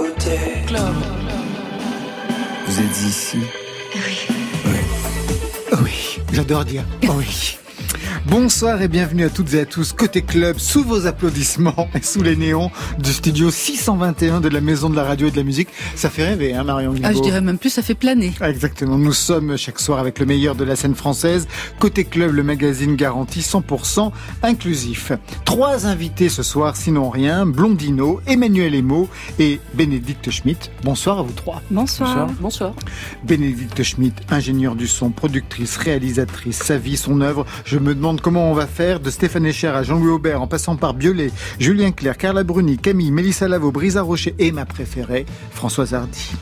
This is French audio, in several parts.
côté. Club. Vous êtes ici? Oui. Oui. Oui, j'adore dire oui. Bonsoir et bienvenue à toutes et à tous côté club sous vos applaudissements et sous les néons du studio 621 de la Maison de la Radio et de la Musique. Ça fait rêver, hein, Marion Ah, je dirais même plus, ça fait planer. Exactement. Nous sommes chaque soir avec le meilleur de la scène française. Côté club, le magazine garanti 100% inclusif. Trois invités ce soir, sinon rien. Blondino, Emmanuel Emo et Bénédicte Schmitt. Bonsoir à vous trois. Bonsoir. Bonsoir. Bénédicte Schmitt, ingénieure du son, productrice, réalisatrice, sa vie, son œuvre. Je me demande comment on va faire de Stéphane Echer à Jean-Louis Aubert en passant par Biolay, Julien Clerc, Carla Bruni, Camille, Mélissa Lavo, Brisa Rocher et ma préférée, Françoise Hardy.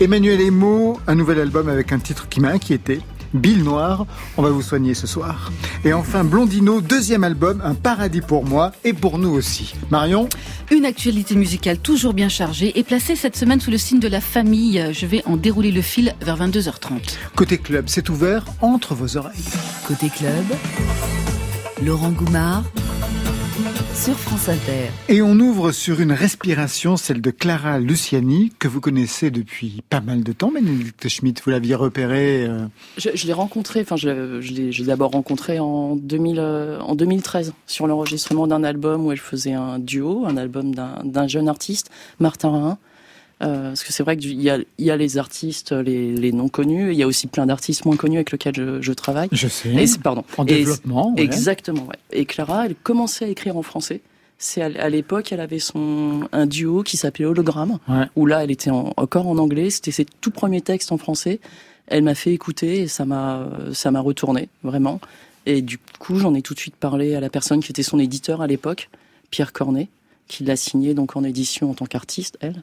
Emmanuel Emo, un nouvel album avec un titre qui m'a inquiété. Bill Noir, on va vous soigner ce soir. Et enfin Blondino, deuxième album, un paradis pour moi et pour nous aussi. Marion Une actualité musicale toujours bien chargée et placée cette semaine sous le signe de la famille. Je vais en dérouler le fil vers 22h30. Côté club, c'est ouvert entre vos oreilles. Côté club, Laurent Goumard sur France Inter. Et on ouvre sur une respiration, celle de Clara Luciani, que vous connaissez depuis pas mal de temps. Bénédicte Schmitt, vous l'aviez repérée euh, Je, je l'ai rencontré, enfin je, l'ai- je d'abord rencontré en, 2000, euh, en 2013 sur l'enregistrement d'un album où elle faisait un duo, un album d'un jeune artiste, Martin Rhin. Euh, parce que c'est vrai qu'il y a, il y a les artistes, les, les non connus, et il y a aussi plein d'artistes moins connus avec lesquels je, je travaille. Je sais. Et c'est- pardon. En Et développement. ouais. Exactement, ouais. Et Clara, elle commençait à écrire en français. C'est à, à l'époque, elle avait son un duo qui s'appelait Hologramme, Ouais. où là, elle était en- encore en anglais. C'était ses tout premiers textes en français. Elle m'a fait écouter et ça m'a ça m'a retourné vraiment. Et du coup, j'en ai tout de suite parlé à la personne qui était son éditeur à l'époque, Pierre Cornet, qui l'a signé donc en édition en tant qu'artiste, elle.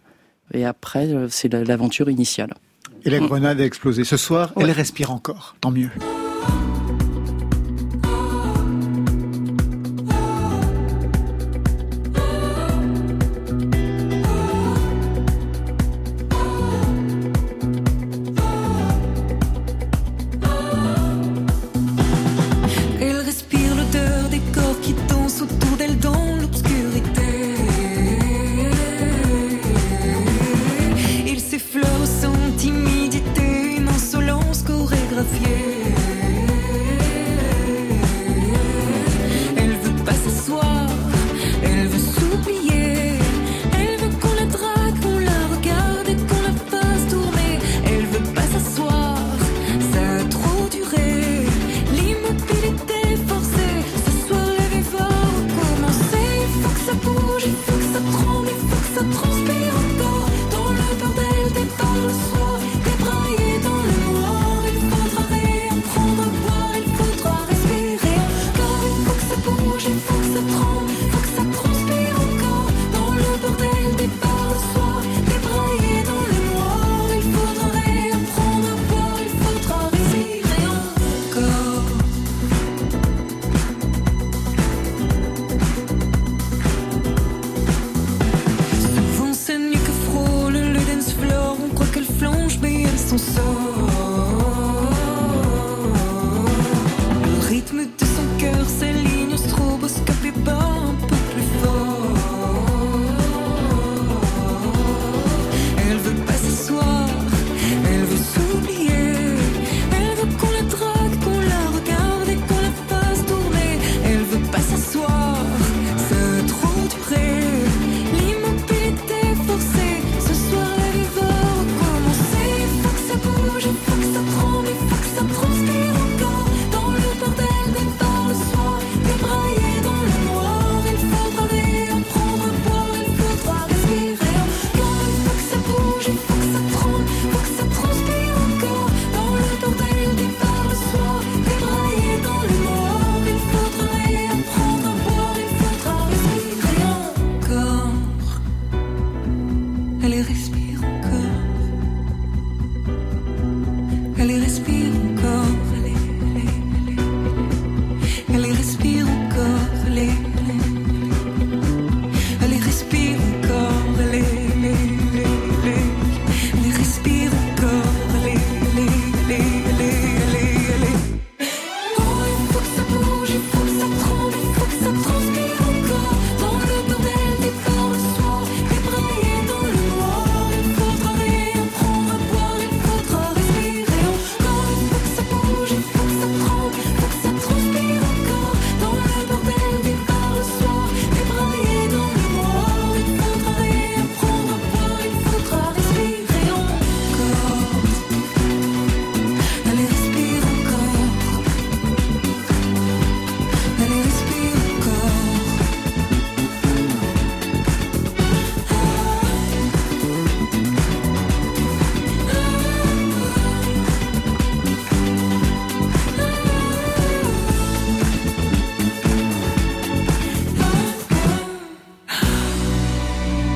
Et après, euh, c'est la- l'aventure initiale. Et la grenade a explosé. Ce soir, Ouais. elle respire encore. Tant mieux.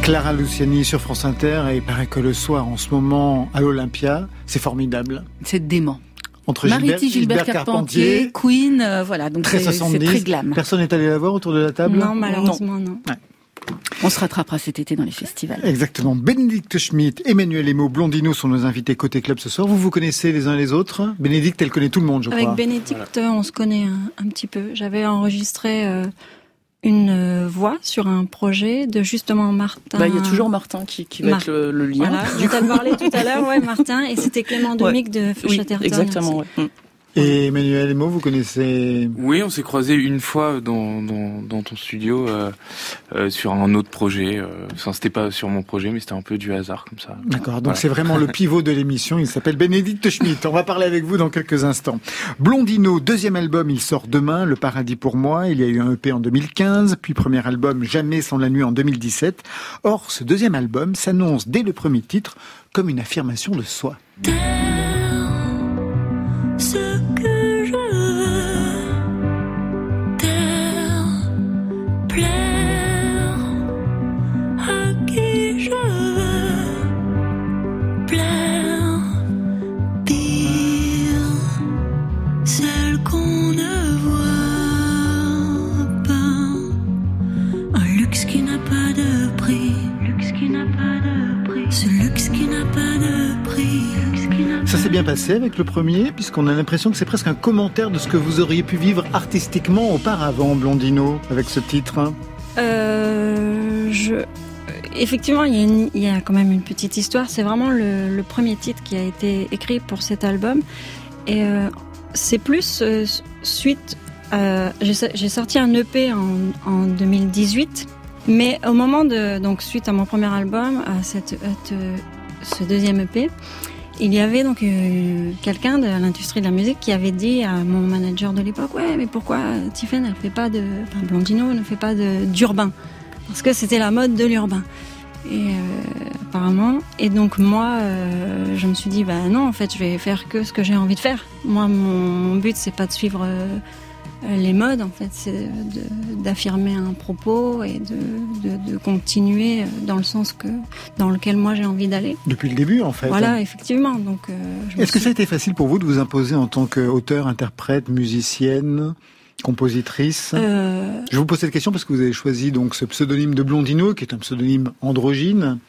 Clara Luciani sur France Inter et il paraît que le soir en ce moment à l'Olympia, c'est formidable. C'est dément. Entre Mariti, Gilbert, Carpentier, Queen, euh, voilà, donc très c'est 70. très glam. Personne n'est allé la voir autour de la table Non, malheureusement, non. On se rattrapera cet été dans les festivals. Exactement. Bénédicte Schmitt, Emmanuel Emo, Blondino sont nos invités côté club ce soir. Vous vous connaissez les uns les autres Bénédicte, elle connaît tout le monde, je Avec crois. Bénédicte, on se connaît un, un petit peu. J'avais enregistré euh, une euh, voix sur un projet de justement Martin. Bah, il y a toujours Martin qui, qui va Mar- être le, le lien. Voilà, dont t'as parlé tout à l'heure, ouais, Martin, et c'était Clément Domic de Oui, Chatterton. exactement. ouais. Et Emmanuel Emo, vous connaissez Oui, on s'est croisé une fois dans, dans, dans ton studio euh, euh, sur un autre projet. euh, Enfin, c'était pas sur mon projet, mais c'était un peu du hasard comme ça. D'accord, donc Voilà. c'est vraiment le pivot de l'émission. Il s'appelle Bénédicte Schmitt. On va parler avec vous dans quelques instants. Blondino, deuxième album, il sort demain, Le Paradis pour moi. Il y a eu un EP en 2015, puis premier album Jamais sans la nuit en 2017. Or, ce deuxième album s'annonce dès le premier titre comme une affirmation de soi. Avec le premier, puisqu'on a l'impression que c'est presque un commentaire de ce que vous auriez pu vivre artistiquement auparavant, Blondino, avec ce titre. Euh. Effectivement, il y, a quand même une petite histoire. C'est vraiment le, premier titre qui a été écrit pour cet album. Et euh, c'est plus euh, suite. à- J'ai so- j'ai sorti un EP en, en 2018. Mais au moment de. Donc, suite à mon premier album, à, ce deuxième EP, il y avait donc euh, quelqu'un de l'industrie de la musique qui avait dit à mon manager de l'époque Ouais, mais pourquoi Tiffen, elle fait pas de. Enfin, Blondino ne fait pas d'urbain? Parce que c'était la mode de l'urbain. Et euh, apparemment. Et donc, moi, euh, je me suis dit Bah non, en fait, je vais faire que ce que j'ai envie de faire. Moi, mon but, c'est pas de suivre. Euh, les modes, en fait, c'est d'affirmer un propos et de, de, de continuer dans le sens que dans lequel moi j'ai envie d'aller. Depuis le début, en fait. Voilà, effectivement. Donc, euh, Est-ce que suis- ça a été facile pour vous de vous imposer en tant qu'auteur, interprète, musicienne, compositrice Euh, Je vous pose cette question parce que vous avez choisi donc ce pseudonyme de Blondino, qui est un pseudonyme androgyne.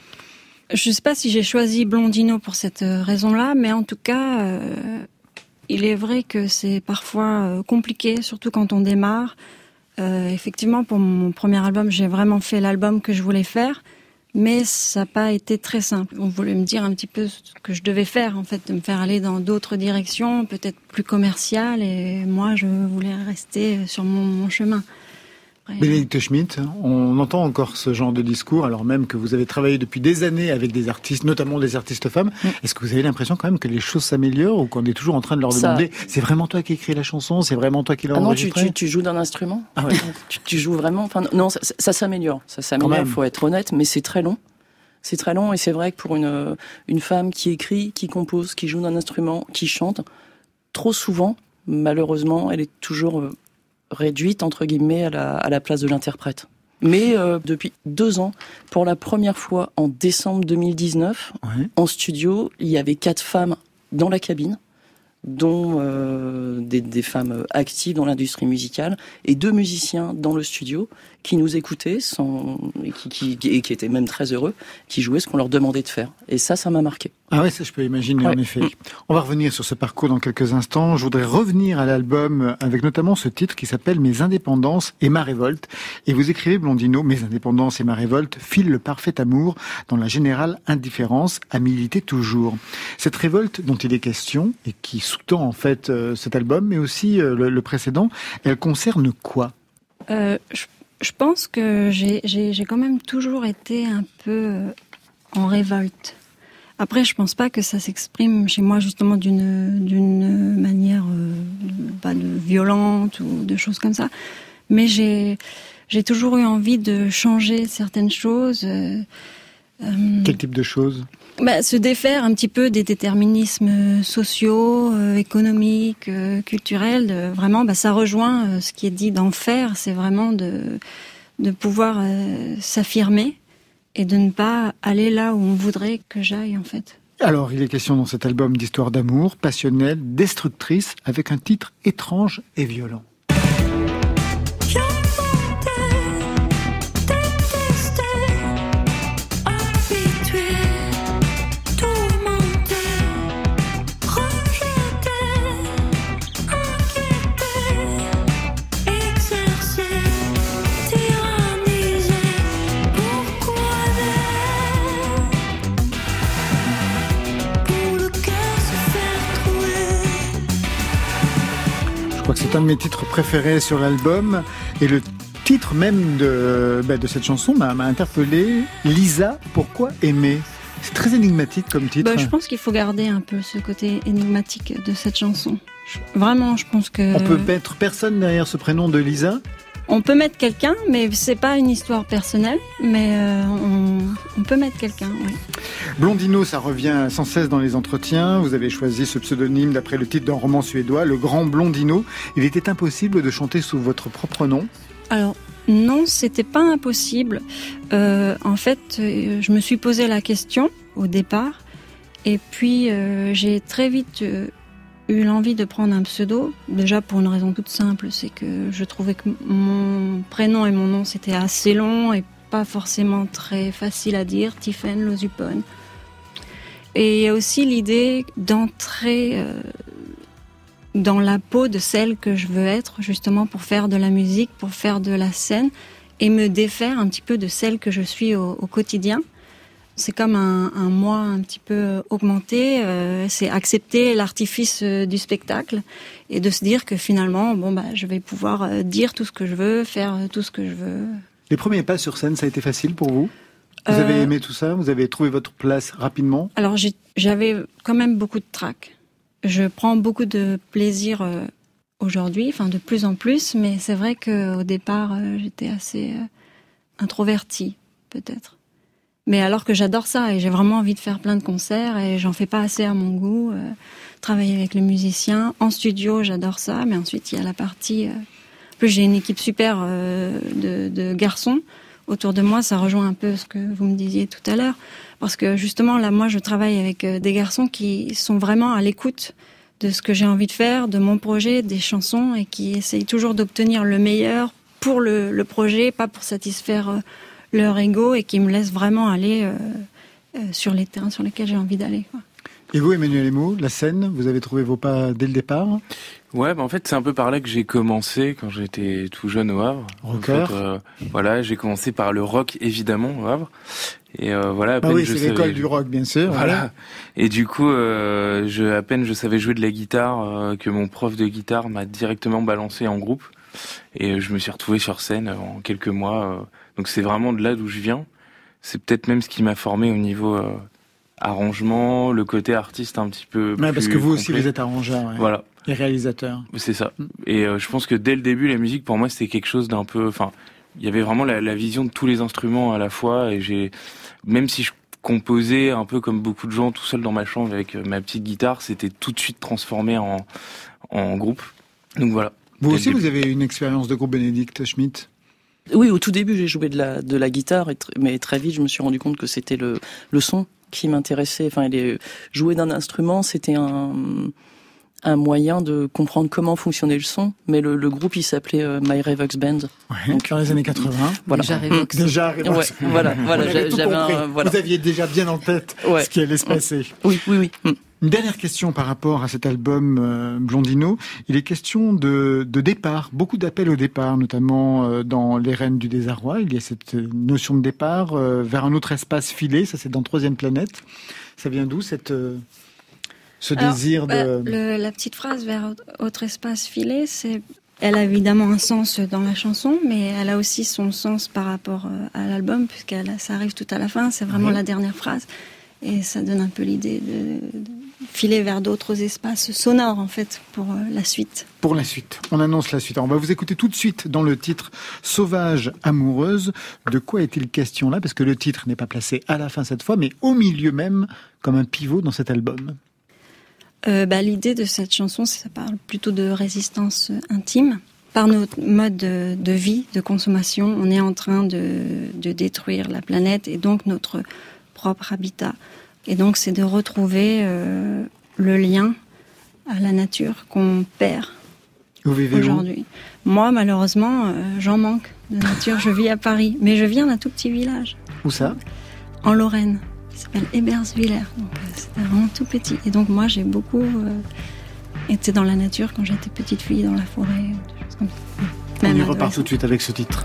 je sais pas si j'ai choisi Blondino pour cette euh, raison-là, mais en tout cas, euh, il est vrai que c'est parfois euh, compliqué, surtout quand on démarre. Euh, effectivement, pour mon premier album, j'ai vraiment fait l'album que je voulais faire, mais ça n'a pas été très simple. On voulait me dire un petit peu ce que je devais faire, en fait, de me faire aller dans d'autres directions, peut-être plus commerciales, et moi, je voulais rester sur mon, mon chemin. Bénédicte Schmitt, on entend encore ce genre de discours, alors même que vous avez travaillé depuis des années avec des artistes, notamment des artistes femmes. Mm. Est-ce que vous avez l'impression quand même que les choses s'améliorent ou qu'on est toujours en train de leur Ça- demander c'est vraiment toi qui écris la chanson, c'est vraiment toi qui l'as Ah non, tu, enregistrée tu, tu joues d'un instrument Ah ouais. tu, tu joues vraiment. Enfin, non, ça, ça s'améliore. Ça s'améliore. même. Faut être honnête, mais c'est très long. C'est très long et c'est vrai que pour une une femme qui écrit, qui compose, qui joue d'un instrument, qui chante, trop souvent, malheureusement, elle est toujours euh, réduite entre guillemets à la à la place de l'interprète. Mais euh, depuis deux ans, pour la première fois en décembre 2019, Ouais. en studio, il y avait quatre femmes dans la cabine, dont euh, des, des femmes actives dans l'industrie musicale et deux musiciens dans le studio qui nous écoutaient sans, et, qui, qui, et qui étaient même très heureux, qui jouaient ce qu'on leur demandait de faire. Et ça, ça m'a marqué. Ah ouais, ça je peux imaginer en Ouais. effet. Mm. On va revenir sur ce parcours dans quelques instants. Je voudrais revenir à l'album avec notamment ce titre qui s'appelle Mes indépendances et ma révolte. Et vous écrivez Blondino, Mes indépendances et ma révolte filent le parfait amour dans la générale indifférence à militer toujours. Cette révolte dont il est question et qui sous-tend en fait euh, cet album, mais aussi euh, le, le précédent, elle concerne quoi? Euh, je, je pense que j'ai- quand même toujours été un peu euh, en révolte. Après, je pense pas que ça s'exprime chez moi justement d'une manière euh, pas violente ou de choses comme ça. mais j'ai toujours eu envie de changer certaines choses. Euh, Quel type de choses? Bah, se défaire un petit peu des déterminismes sociaux, euh, économiques, euh, culturels. Vraiment, bah, ça rejoint euh, ce qui est dit d'en faire. C'est vraiment de, de pouvoir euh, s'affirmer et de ne pas aller là où on voudrait que j'aille, en fait. Alors, il est question dans cet album d'histoire d'amour, passionnelle, destructrice, avec un titre étrange et violent. C'est un de mes titres préférés sur l'album. Et le titre même de, bah, de cette chanson m'a interpellé. Lisa, pourquoi aimer? C'est très énigmatique comme titre. Bah, je pense qu'il faut garder un peu ce côté énigmatique de cette chanson. Vraiment, je pense que On peut mettre personne derrière ce prénom de Lisa on peut mettre quelqu'un, mais c'est pas une histoire personnelle. Mais euh, on, on peut mettre quelqu'un. Oui. Blondino, ça revient sans cesse dans les entretiens. Vous avez choisi ce pseudonyme d'après le titre d'un roman suédois, Le Grand Blondino. Il était impossible de chanter sous votre propre nom. Alors non, c'était pas impossible. Euh, en fait, euh, je me suis posé la question au départ, et puis euh, j'ai très vite eu l'envie de prendre un pseudo. Déjà pour une raison toute simple, c'est que je trouvais que mon prénom et mon nom c'était assez long et pas forcément très facile à dire. Tiffen Lozupon. Et il y a aussi l'idée d'entrer euh, dans la peau de celle que je veux être, justement pour faire de la musique, pour faire de la scène, et me défaire un petit peu de celle que je suis au quotidien. C'est comme un, un moi un petit peu augmenté, euh, c'est accepter l'artifice euh, du spectacle et de se dire que finalement, bon bah, je vais pouvoir euh, dire tout ce que je veux, faire euh, tout ce que je veux. Les premiers pas sur scène, ça a été facile pour vous? Vous Euh, avez aimé tout ça? Vous avez trouvé votre place rapidement? Alors j'avais quand même beaucoup de trac. Je prends beaucoup de plaisir euh, aujourd'hui, enfin de plus en plus, mais c'est vrai qu'au départ euh, j'étais assez euh, introvertie peut-être. Mais alors que j'adore ça et j'ai vraiment envie de faire plein de concerts et j'en fais pas assez à mon goût. euh, travailler avec les musiciens en studio, j'adore ça, mais ensuite il y a la partie. euh, en plus j'ai une équipe super euh, de, garçons autour de moi. Ça rejoint un peu ce que vous me disiez tout à l'heure. Parce que justement, là, moi, je travaille avec des garçons qui sont vraiment à l'écoute de ce que j'ai envie de faire, de mon projet, des chansons, et qui essayent toujours d'obtenir le meilleur pour le, projet, pas pour satisfaire leur ego, et qui me laissent vraiment aller euh, euh, sur les terrains sur lesquels j'ai envie d'aller. Et vous, Emmanuel Emo, la scène, vous avez trouvé vos pas dès le départ? Ouais, bah en fait, c'est un peu par là que j'ai commencé quand j'étais tout jeune au Havre. En Rocker. fait, euh, voilà, j'ai commencé par le rock, évidemment, au Havre. Et euh, voilà, à Ah peine oui, je c'est l'école savais- du rock, bien sûr. Voilà. Et du coup, euh, je, à peine je savais jouer de la guitare, euh, que mon prof de guitare m'a directement balancé en groupe. Et euh, je me suis retrouvé sur scène euh, en quelques mois. euh. donc c'est vraiment de là d'où je viens. C'est peut-être même ce qui m'a formé au niveau euh, arrangement, le côté artiste un petit peu. Ouais, parce que vous aussi, vous êtes arrangeur ouais. Voilà. et réalisateur. C'est ça. Mm. Et euh, je pense que dès le début, la musique pour moi c'était quelque chose d'un peu. Enfin, il y avait vraiment la, la vision de tous les instruments à la fois. Et j'ai, même si je composais un peu comme beaucoup de gens tout seul dans ma chambre avec ma petite guitare, c'était tout de suite transformé en en groupe. Donc voilà. Vous aussi, vous avez une expérience de groupe Bénédicte Schmitt? Oui, au tout début, j'ai joué de la, de la guitare, et tr- mais très vite, je me suis rendu compte que c'était le, le son qui m'intéressait. Enfin, les, jouer d'un instrument, c'était un, un moyen de comprendre comment fonctionnait le son. Mais le, le groupe, il s'appelait euh, My Revox Band. ouais, dans les années 80. Voilà. Déjà Revox. Déjà, Ouais, voilà, voilà, j'avais voilà. Vous aviez déjà bien en tête Ouais. ce qui allait se passer. Oui, oui, oui. Une dernière question par rapport à cet album euh, Blondino. Il est question de, de départ, beaucoup d'appels au départ, notamment euh, dans Les Reines du Désarroi. Il y a cette euh, notion de départ euh, vers un autre espace filé. Ça, c'est dans Troisième Planète. Ça vient d'où cette ce Alors, désir bah, de le- la petite phrase vers autre espace filé, c'est, elle a évidemment un sens dans la chanson, mais elle a aussi son sens par rapport à l'album, puisqu'elle, ça arrive tout à la fin. C'est vraiment Oui. la dernière phrase, et ça donne un peu l'idée de, de- filer vers d'autres espaces sonores en fait pour euh, la suite. Pour la suite, on annonce la suite. on va vous écouter tout de suite dans le titre Sauvage amoureuse. De quoi est-il question là? Parce que le titre n'est pas placé à la fin cette fois, mais au milieu même, comme un pivot dans cet album. Euh, bah, L'idée de cette chanson, ça parle plutôt de résistance intime. Par notre mode de, vie, de consommation, on est en train de, de détruire la planète et donc notre propre habitat. Et donc, c'est de retrouver euh, le lien à la nature qu'on perd aujourd'hui. Moi, malheureusement, euh, j'en manque de nature. je vis à Paris, mais je viens d'un tout petit village. Où ça? En Lorraine. Il s'appelle Eberswiller. Donc, euh, c'est vraiment tout petit. Et donc, moi, j'ai beaucoup été dans la nature quand j'étais petite fille, dans la forêt, des choses comme ça. On y repart tout de suite avec ce titre.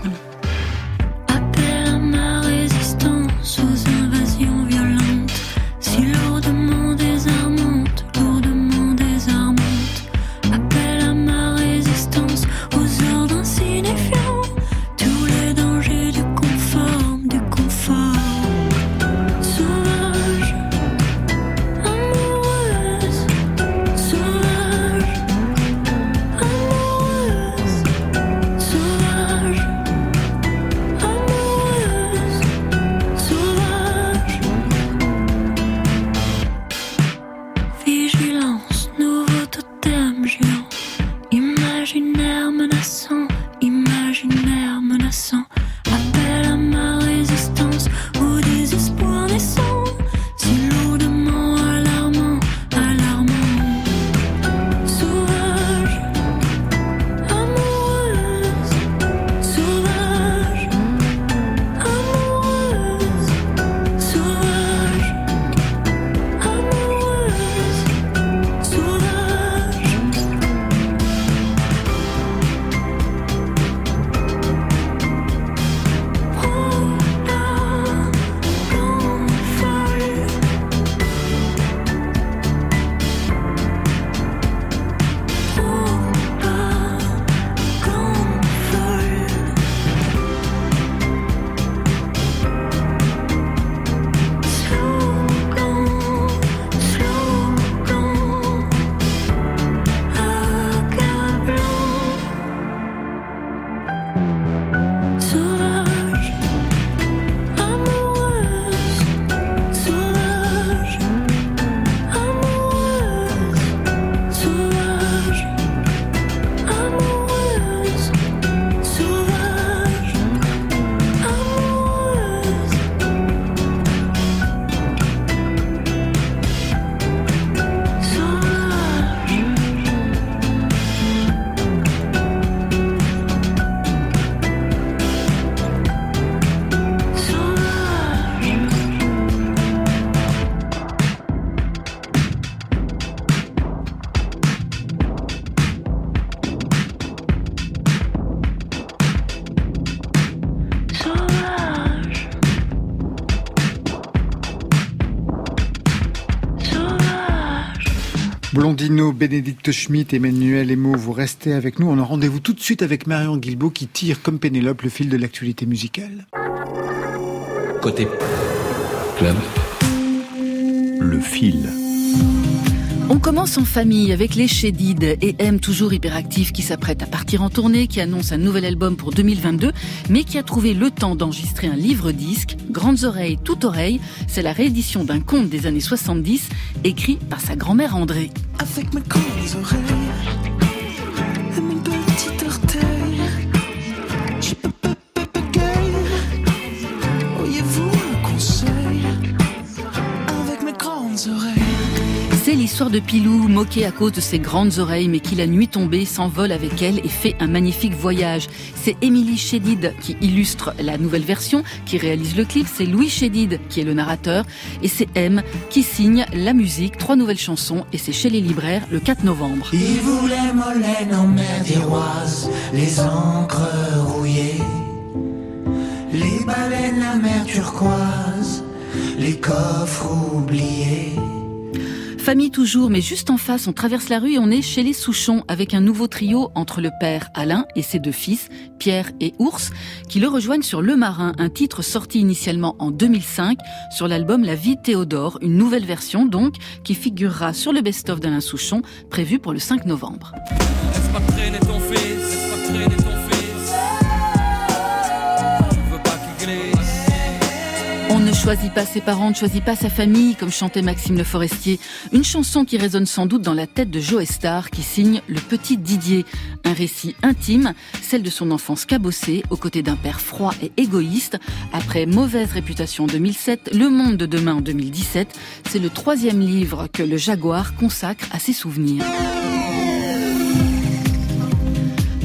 Blondino, Bénédicte Schmitt, Emmanuel Emo, vous restez avec nous. On a rendez-vous tout de suite avec Marion Guilbault qui tire comme Pénélope le fil de l'actualité musicale. Côté club, le fil. On commence en famille avec les Chédid et M toujours hyperactif qui s'apprête à partir en tournée, qui annonce un nouvel album pour 2022, mais qui a trouvé le temps d'enregistrer un livre-disque, Grandes oreilles, toute oreille. C'est la réédition d'un conte des années 70, écrit par sa grand-mère André. Avec mes grandes oreilles l'histoire de Pilou, moqué à cause de ses grandes oreilles, mais qui la nuit tombée s'envole avec elle et fait un magnifique voyage. C'est Émilie Chédid qui illustre la nouvelle version, qui réalise le clip. C'est Louis Chédid qui est le narrateur. Et c'est M qui signe la musique, trois nouvelles chansons. Et c'est chez les libraires le 4 novembre. Les encres rouillées, les baleines, la mer turquoise, les coffres oubliés. Famille toujours, mais juste en face, on traverse la rue et on est chez les Souchons avec un nouveau trio entre le père Alain et ses deux fils, Pierre et Ours, qui le rejoignent sur Le Marin, un titre sorti initialement en 2005 sur l'album La vie Théodore, une nouvelle version donc qui figurera sur le best-of d'Alain Souchon prévu pour le 5 novembre. Choisit pas ses parents, ne choisit pas sa famille, comme chantait Maxime Le Forestier. Une chanson qui résonne sans doute dans la tête de Joe Star, qui signe Le Petit Didier. Un récit intime, celle de son enfance cabossée, aux côtés d'un père froid et égoïste. Après Mauvaise réputation en 2007, Le Monde de demain en 2017, c'est le troisième livre que le Jaguar consacre à ses souvenirs.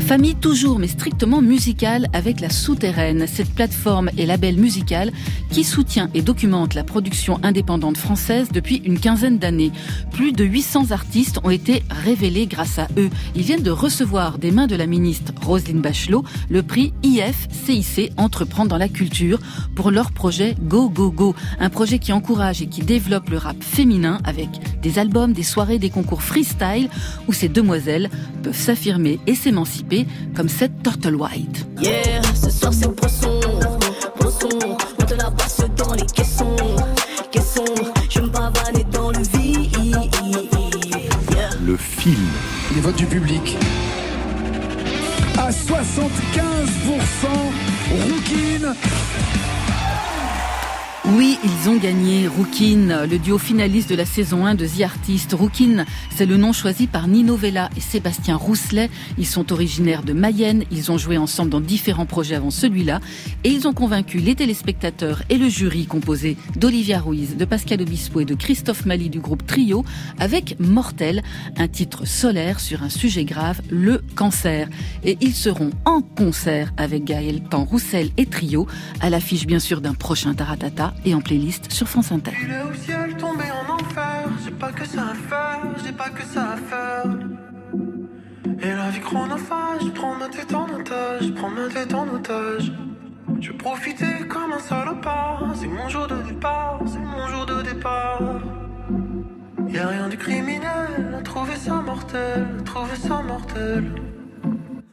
Famille toujours, mais strictement musicale avec la Souterraine, cette plateforme et label musical qui soutient et documente la production indépendante française depuis une quinzaine d'années. Plus de 800 artistes ont été révélés grâce à eux. Ils viennent de recevoir des mains de la ministre Roselyne Bachelot le prix IF-CIC Entreprendre dans la culture pour leur projet Go Go Go, un projet qui encourage et qui développe le rap féminin avec des albums, des soirées, des concours freestyle où ces demoiselles peuvent s'affirmer et s'émanciper comme cette Turtle White. Yeah, ce soir c'est poisson, poisson. On te la passe dans les caissons, caissons. Je me pavaner dans le vide. Yeah. Le film. Les votes du public. À 75%, Rookin. Oui, ils ont gagné. Rookin, le duo finaliste de la saison 1 de The Artist. Rookin, c'est le nom choisi par Nino Vella et Sébastien Rousselet. Ils sont originaires de Mayenne. Ils ont joué ensemble dans différents projets avant celui-là. Et ils ont convaincu les téléspectateurs et le jury composé d'Olivia Ruiz, de Pascal Obispo et de Christophe Mali du groupe Trio avec Mortel, un titre solaire sur un sujet grave, le cancer. Et ils seront en concert avec Gaël Pan Roussel et Trio à l'affiche bien sûr d'un prochain Taratata et en playlist sur France Inter. Il est au ciel tombé en enfer. J'ai pas que ça à faire, j'ai pas que ça à faire. Et la vie chronophage, prends ma tête en otage, prends ma tête en otage. Je profitais comme un salopard. C'est mon jour de départ, c'est mon jour de départ. Y'a rien de criminel à trouver ça mortel, à trouver ça mortel.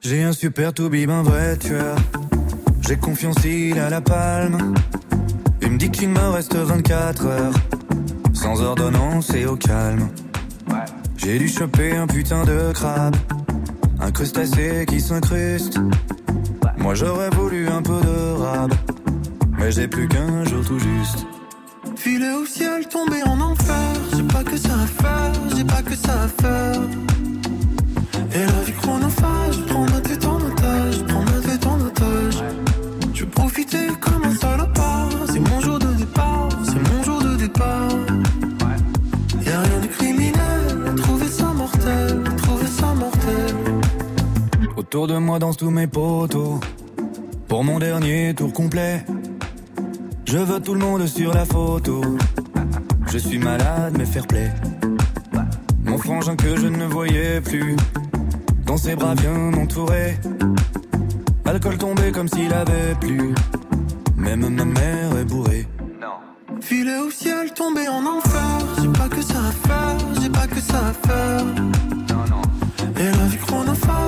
J'ai un super toubib, un vrai tueur. J'ai confiance, il a la palme. Dit qu'il me reste 24 heures. Sans ordonnance et au calme. J'ai dû choper un putain de crabe. Un crustacé qui s'incruste. Moi j'aurais voulu un peu de rab. Mais j'ai plus qu'un jour tout juste. Filet au ciel, tombé en enfer. J'ai pas que ça à faire, j'ai pas que ça à faire. Et la vie chronophage, Autour de moi dansent tous mes potos. Pour mon dernier tour complet. Je veux tout le monde sur la photo. Je suis malade, mais fair play. Mon frangin que je ne voyais plus. Dans ses bras bien m'entourer. Alcool tombé comme s'il avait plu. Même ma mère est bourrée. Filet au ciel, tombé en enfer. J'ai pas que ça à faire, j'ai pas que ça à faire. Et la vie chronophage, prends ma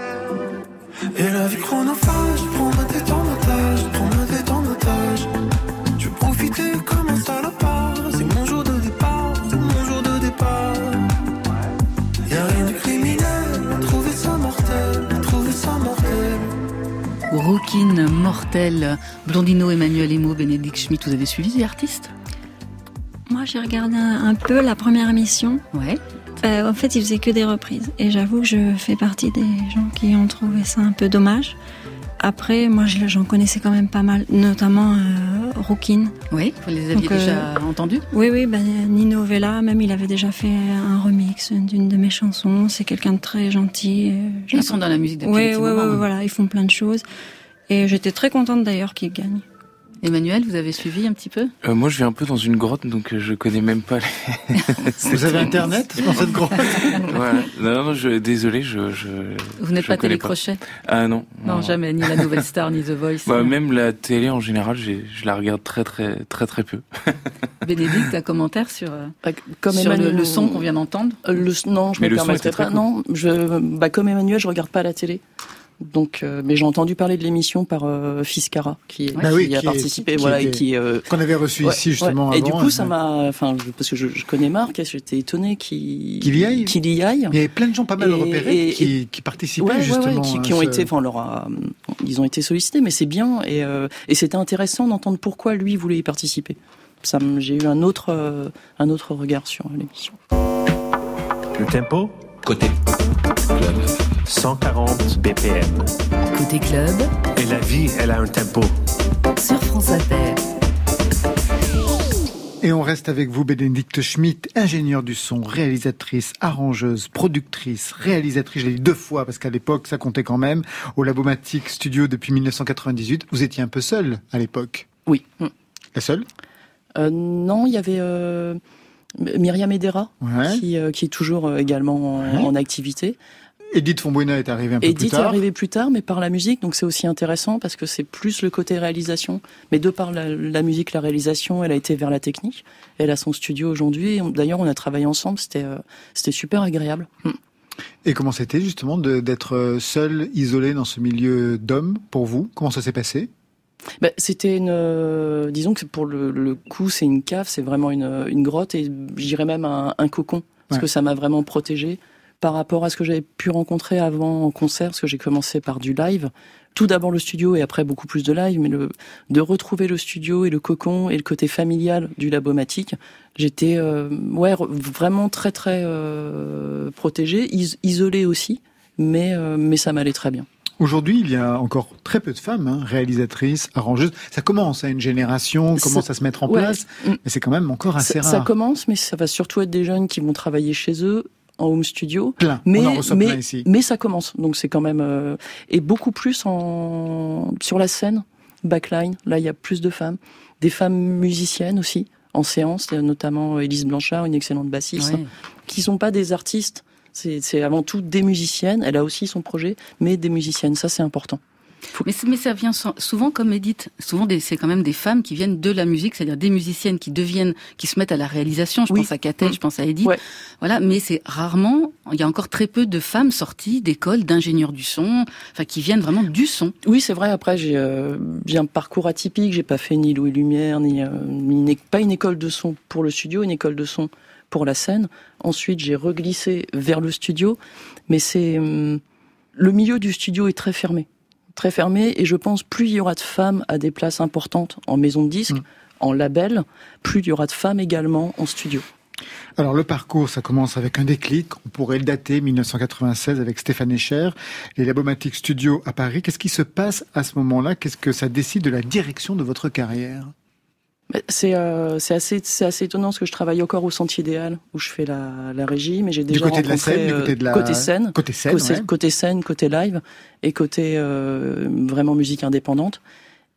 Et la vie chronophage, prendre des temps d'otage, prendre des temps d'otage. Je veux profiter comme un salopard, c'est mon jour de départ, c'est mon jour de départ. Y'a rien de criminel, trouver ça mortel, trouver ça mortel. Rockin mortel, Blondino, Emmanuel Emo, Bénédicte Schmitt, vous avez suivi les artistes Moi j'ai regardé un peu la première émission. Ouais. Euh, en fait, ils faisaient que des reprises. Et j'avoue que je fais partie des gens qui ont trouvé ça un peu dommage. Après, moi, je- j'en connaissais quand même pas mal, notamment euh, Rookin. Oui, vous les aviez Donc, euh, déjà entendus? Oui, oui, ben, Nino Vella, même il avait déjà fait un remix d'une de mes chansons. C'est quelqu'un de très gentil. euh, Ils sont dans la musique depuis Oui, oui, oui. voilà, ils font plein de choses. Et j'étais très contente d'ailleurs qu'ils gagnent. Emmanuel, vous avez suivi un petit peu? Euh, moi, je vis un peu dans une grotte, donc euh, je connais même pas les. Vous avez Internet dans cette grotte? Voilà. Non, non, je, désolé, je. je Vous n'êtes pas télécrochet Ah non. Non, jamais, ni la Nouvelle Star, ni The Voice. Bah, même la télé en général, je la regarde très très très très peu. Bénédicte, un commentaire sur, euh, Comme sur Emmanuel- le son qu'on vient d'entendre? Euh, Le, non, je Mais me permettrai pas. cool. Non, je, bah, comme Emmanuel, je regarde pas la télé. Donc, euh, mais j'ai entendu parler de l'émission par euh, Fiscara, qui, Bah qui oui, a est- participé, qui voilà, était- et qui euh, qu'on avait reçu ici, justement, Et du coup, ça m'a, enfin, parce que je, je connais Marc, et j'étais étonné qu'il Qu'il y aille qu'il y aille. Il y avait plein de gens pas mal Et- repérés et- qui, qui participaient Ouais, ouais, ouais, justement. qui, qui ont ce- été, enfin, leur a- ils ont été sollicités, mais c'est bien et, euh, et c'était intéressant d'entendre pourquoi lui voulait y participer. Ça, me- j'ai eu un autre, euh, un autre regard sur l'émission. Le tempo? Côté club. 140 BPM. Côté club, Et la vie, elle a un tempo. sur France Inter. Et on reste avec vous, Bénédicte Schmitt, ingénieure du son, réalisatrice, arrangeuse, productrice, réalisatrice, je l'ai dit deux fois parce qu'à l'époque ça comptait quand même, au Labomatic Studio depuis 1998. Vous étiez un peu seule à l'époque Oui. La seule? Euh, non, il y avait euh, Myriam Edera, Ouais. qui, euh, qui est toujours euh, également en, Ouais. en activité. Edith Fonbuena est arrivée un peu plus Edith est tard. arrivée plus tard, mais par la musique, donc c'est aussi intéressant parce que c'est plus le côté réalisation. Mais de par la, la musique, la réalisation, elle a été vers la technique. Elle a son studio aujourd'hui. D'ailleurs, on a travaillé ensemble. C'était euh, c'était super agréable. Hmm. Et comment c'était justement d'être seule, isolée dans ce milieu d'hommes pour vous? Comment ça s'est passé? Bah, c'était une, euh, disons que pour le, le coup, c'est une cave, c'est vraiment une, une grotte et je dirais même un, un cocon parce que ça m'a vraiment protégé par rapport à ce que j'avais pu rencontrer avant en concert, parce que j'ai commencé par du live. Tout d'abord le studio et après beaucoup plus de live, mais le, de retrouver le studio et le cocon et le côté familial du Labomatique, j'étais euh, ouais vraiment très très euh, protégée, is- isolée aussi, mais euh, mais ça m'allait très bien. Aujourd'hui, il y a encore très peu de femmes, hein, réalisatrices, arrangeuses. Ça commence à une génération, Ça- commence à se mettre en ouais. place, Mm. mais c'est quand même encore assez ça, rare. ça commence, mais ça va surtout être des jeunes qui vont travailler chez eux en home studio. Plein. Mais, On en reçoit mais, plein ici. mais ça commence, donc c'est quand même euh, et beaucoup plus en sur la scène backline. Là, il y a plus de femmes, des femmes musiciennes aussi en séance, notamment Élise Blanchard, une excellente bassiste, Ouais. qui sont pas des artistes. C'est avant tout des musiciennes. Elle a aussi son projet, mais des musiciennes. Ça, c'est important. Mais, ça vient so- souvent comme Edith. Souvent, c'est quand même des femmes qui viennent de la musique, c'est-à-dire des musiciennes qui deviennent, qui se mettent à la réalisation. Je Oui. pense à Catel, Mm. je pense à Edith. Ouais. Voilà, mais c'est rarement. Il y a encore très peu de femmes sorties d'écoles d'ingénieurs du son, enfin qui viennent vraiment du son. Oui, c'est vrai. Après, j'ai euh, un parcours atypique. J'ai pas fait ni Louis Lumière, ni, euh, ni pas une école de son pour le studio, une école de son pour la scène. Ensuite, j'ai reglissé vers le studio, mais c'est hum, le milieu du studio est très fermé, très fermé. Et je pense plus il y aura de femmes à des places importantes en maison de disque, en label, plus il y aura de femmes également en studio. Alors le parcours, ça commence avec un déclic. On pourrait le dater 1996 avec Stéphane Echer et l'Abomatic Studio à Paris. Qu'est-ce qui se passe à ce moment-là? Qu'est-ce que ça décide de la direction de votre carrière? C'est euh, assez, assez étonnant parce que je travaille encore au Centre Idéal où je fais la, la régie, mais j'ai Du déjà côté de la rencontré, scène, du côté de la- côté scène, côté scène, côté, ouais. côté scène, côté live et côté euh, vraiment musique indépendante.